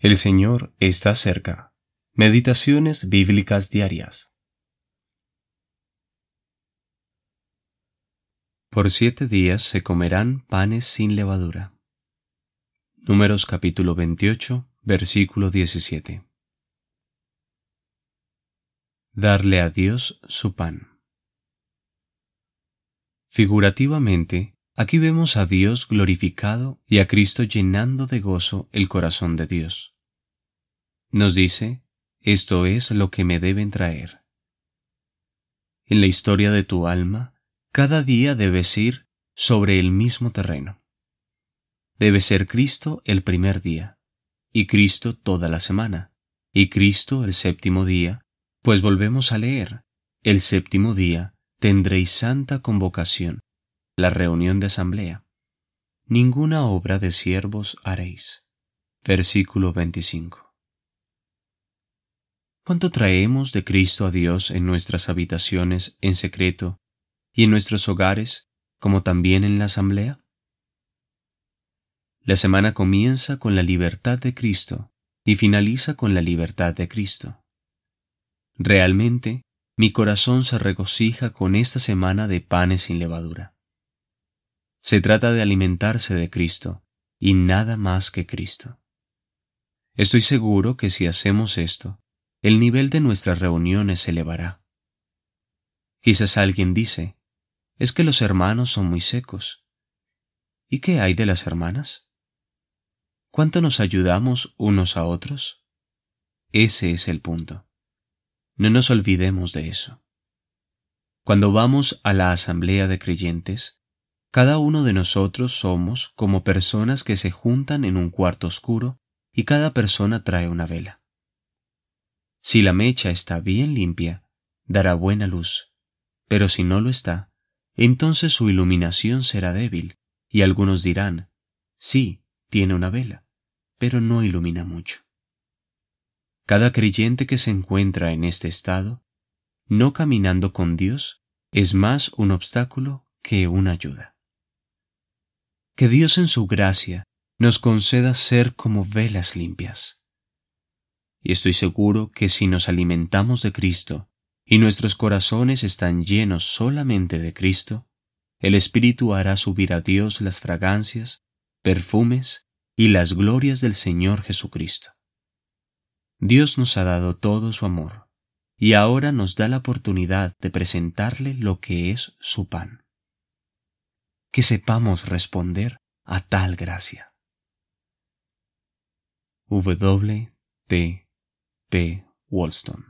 El Señor está cerca. Meditaciones bíblicas diarias. Por siete días se comerán panes sin levadura. Números capítulo 28, versículo 17. Darle a Dios su pan. Figurativamente, Aquí vemos a Dios glorificado y a Cristo llenando de gozo el corazón de Dios. Nos dice, esto es lo que me deben traer. En la historia de tu alma, cada día debes ir sobre el mismo terreno. Debe ser Cristo el primer día, y Cristo toda la semana, y Cristo el séptimo día, pues volvemos a leer, el séptimo día tendréis santa convocación la reunión de asamblea. Ninguna obra de siervos haréis. Versículo 25. ¿Cuánto traemos de Cristo a Dios en nuestras habitaciones en secreto y en nuestros hogares, como también en la asamblea? La semana comienza con la libertad de Cristo y finaliza con la libertad de Cristo. Realmente, mi corazón se regocija con esta semana de panes sin levadura. Se trata de alimentarse de Cristo y nada más que Cristo. Estoy seguro que si hacemos esto, el nivel de nuestras reuniones se elevará. Quizás alguien dice, es que los hermanos son muy secos. ¿Y qué hay de las hermanas? ¿Cuánto nos ayudamos unos a otros? Ese es el punto. No nos olvidemos de eso. Cuando vamos a la asamblea de creyentes, cada uno de nosotros somos como personas que se juntan en un cuarto oscuro y cada persona trae una vela. Si la mecha está bien limpia, dará buena luz, pero si no lo está, entonces su iluminación será débil, y algunos dirán, sí, tiene una vela, pero no ilumina mucho. Cada creyente que se encuentra en este estado, no caminando con Dios, es más un obstáculo que una ayuda que Dios en su gracia nos conceda ser como velas limpias. Y estoy seguro que si nos alimentamos de Cristo y nuestros corazones están llenos solamente de Cristo, el Espíritu hará subir a Dios las fragancias, perfumes y las glorias del Señor Jesucristo. Dios nos ha dado todo su amor, y ahora nos da la oportunidad de presentarle lo que es su pan que sepamos responder a tal gracia. W. B. Wollstone